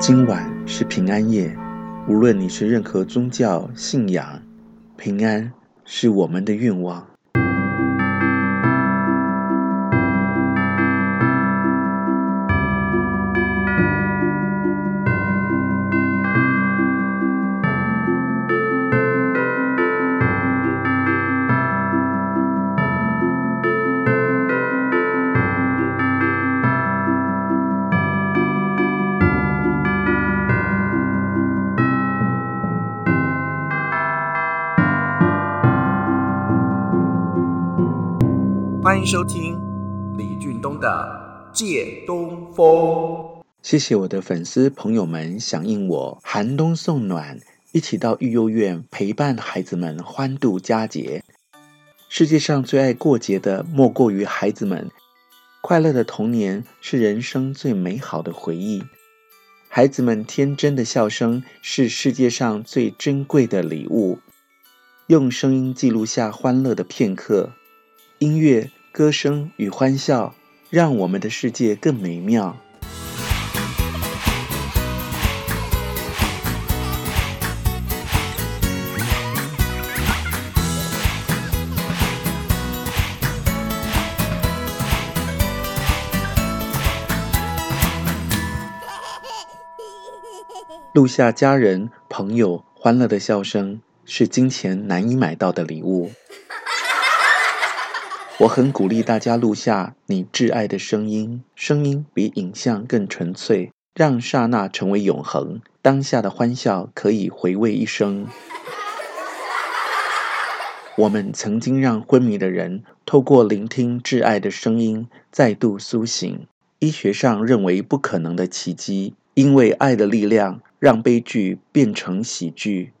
今晚是平安夜，无论你是任何宗教信仰，平安是我们的愿望。欢迎收听李俊东的《借东风》。谢谢我的粉丝朋友们响应我寒冬送暖，一起到育幼院陪伴孩子们欢度佳节。世界上最爱过节的莫过于孩子们，快乐的童年是人生最美好的回忆。孩子们天真的笑声是世界上最珍贵的礼物。用声音记录下欢乐的片刻，音乐。歌声与欢笑，让我们的世界更美妙。录下家人朋友欢乐的笑声，是金钱难以买到的礼物。我很鼓励大家录下你挚爱的声音，声音比影像更纯粹，让刹那成为永恒。当下的欢笑可以回味一生。我们曾经让昏迷的人透过聆听挚爱的声音再度苏醒。医学上认为不可能的奇迹，因为爱的力量让悲剧变成喜剧。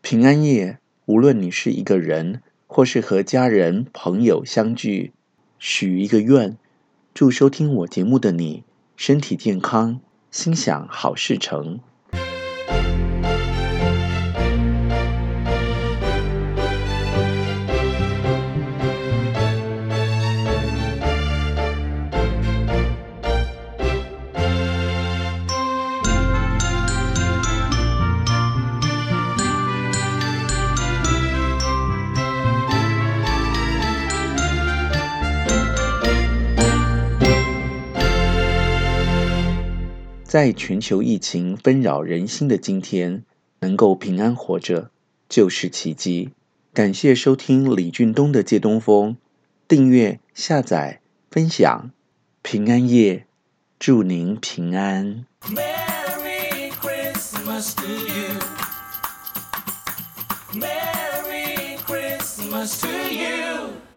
平安夜，无论你是一个人。或是和家人朋友相聚，许一个愿，祝收听我节目的你身体健康，心想好事成。在全球疫情纷扰人心的今天，能够平安活着就是奇迹。感谢收听李俊东的《借东风》，订阅、下载、分享。平安夜，祝您平安。Merry Christmas to you. Merry Christmas to you.